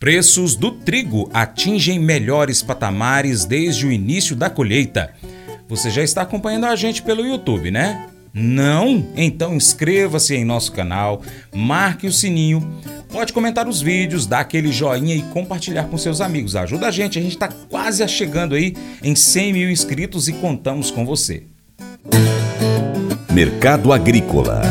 Preços do trigo atingem melhores patamares desde o início da colheita. Você já está acompanhando a gente pelo YouTube, né? Não? Então inscreva-se em nosso canal, marque o sininho, pode comentar os vídeos, dar aquele joinha e compartilhar com seus amigos. Ajuda a gente, a gente está quase chegando aí em 100 mil inscritos e contamos com você. Mercado Agrícola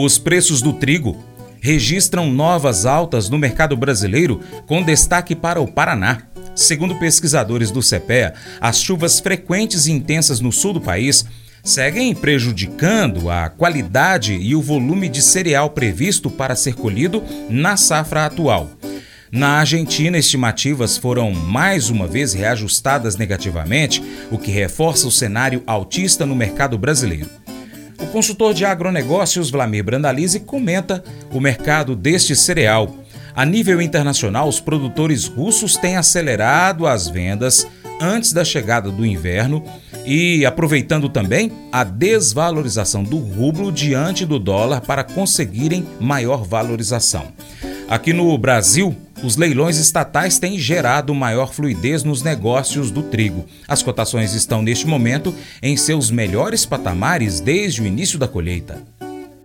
Os preços do trigo registram novas altas no mercado brasileiro, com destaque para o Paraná. Segundo pesquisadores do CPEA, as chuvas frequentes e intensas no sul do país seguem prejudicando a qualidade e o volume de cereal previsto para ser colhido na safra atual. Na Argentina, estimativas foram mais uma vez reajustadas negativamente, o que reforça o cenário altista no mercado brasileiro. O consultor de agronegócios Vlamir Brandalize comenta o mercado deste cereal. A nível internacional, os produtores russos têm acelerado as vendas antes da chegada do inverno e aproveitando também a desvalorização do rublo diante do dólar para conseguirem maior valorização. Aqui no Brasil, os leilões estatais têm gerado maior fluidez nos negócios do trigo. As cotações estão neste momento em seus melhores patamares desde o início da colheita.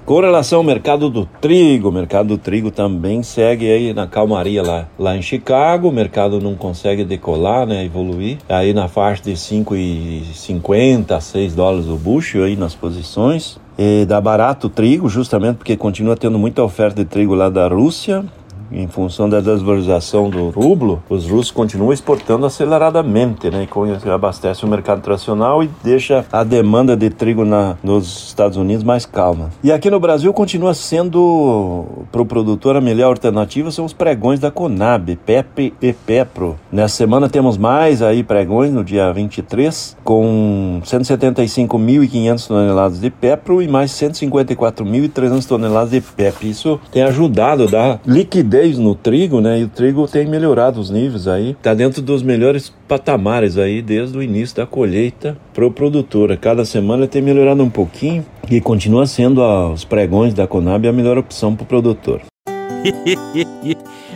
Com relação ao mercado do trigo, o mercado do trigo também segue aí na calmaria lá, lá em Chicago, o mercado não consegue decolar, né, evoluir, aí na faixa de 5,50 a 6 dólares o bushel aí nas posições. E dá barato o trigo, justamente porque continua tendo muita oferta de trigo lá da Rússia, em função da desvalorização do rublo, os russos continuam exportando aceleradamente, né? Com isso abastece o mercado tradicional e deixa a demanda de trigo na, nos Estados Unidos mais calma. E aqui no Brasil continua sendo para o produtor a melhor alternativa são os pregões da Conab, PEP e PEPRO. Nessa semana temos mais aí pregões no dia 23 com 175.500 toneladas de PEPRO e mais 154.300 toneladas de PEP. Isso tem ajudado a dar liquidez no trigo, né? E o trigo tem melhorado os níveis aí. Tá dentro dos melhores patamares aí desde o início da colheita para o produtor. Cada semana tem melhorado um pouquinho e continua sendo os pregões da Conab a melhor opção para o produtor.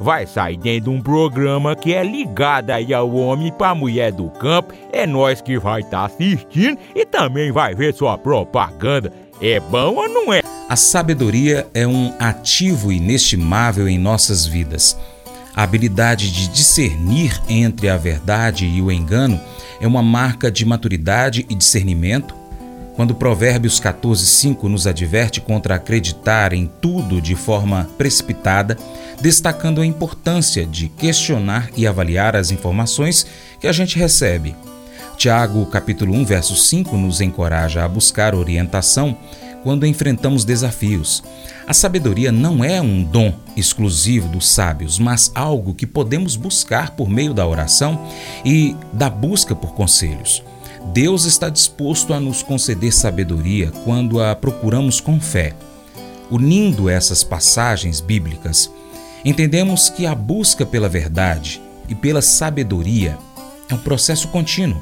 vai sair dentro de um programa que é ligado aí ao homem para mulher do campo. É nós que vai estar tá assistindo e também vai ver sua propaganda. É bom ou não é? A sabedoria é um ativo inestimável em nossas vidas. A habilidade de discernir entre a verdade e o engano é uma marca de maturidade e discernimento. Quando Provérbios 14:5 nos adverte contra acreditar em tudo de forma precipitada, destacando a importância de questionar e avaliar as informações que a gente recebe. Tiago, capítulo 1, verso 5 nos encoraja a buscar orientação quando enfrentamos desafios. A sabedoria não é um dom exclusivo dos sábios, mas algo que podemos buscar por meio da oração e da busca por conselhos. Deus está disposto a nos conceder sabedoria quando a procuramos com fé. Unindo essas passagens bíblicas, Entendemos que a busca pela verdade e pela sabedoria é um processo contínuo.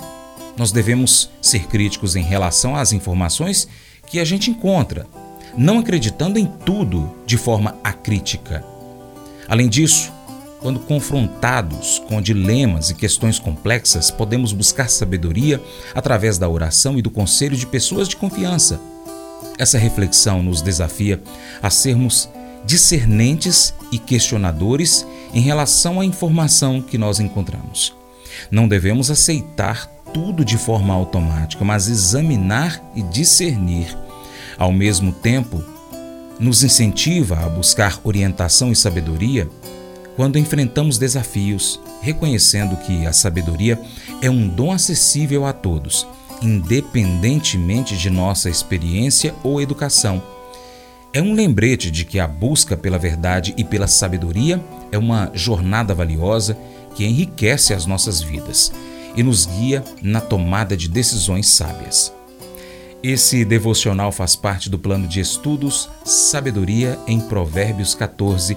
Nós devemos ser críticos em relação às informações que a gente encontra, não acreditando em tudo de forma acrítica. Além disso, quando confrontados com dilemas e questões complexas, podemos buscar sabedoria através da oração e do conselho de pessoas de confiança. Essa reflexão nos desafia a sermos discernentes e questionadores em relação à informação que nós encontramos. Não devemos aceitar tudo de forma automática, mas examinar e discernir. Ao mesmo tempo, nos incentiva a buscar orientação e sabedoria quando enfrentamos desafios, reconhecendo que a sabedoria é um dom acessível a todos, independentemente de nossa experiência ou educação É um lembrete de que a busca pela verdade e pela sabedoria é uma jornada valiosa que enriquece as nossas vidas e nos guia na tomada de decisões sábias. Esse devocional faz parte do plano de estudos Sabedoria em Provérbios 14